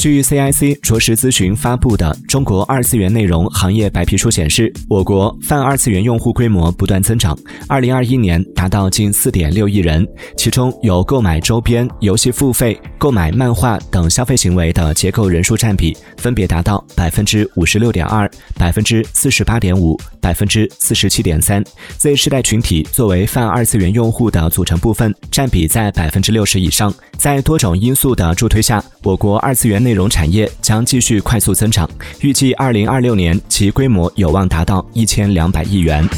据 CIC 着实咨询发布的《中国二次元内容行业白皮书》显示，我国泛二次元用户规模不断增长，二零二一年达到近四点六亿人，其中有购买周边、游戏付费、购买漫画等消费行为的结构人数占比分别达到百分之五十六点二、百分之四十八点五、百分之四十七点三。Z 世代群体作为泛二次元用户的组成部分，占比在百分之六十以上。在多种因素的助推下，我国二次元内容产业将继续快速增长，预计二零二六年其规模有望达到一千两百亿元。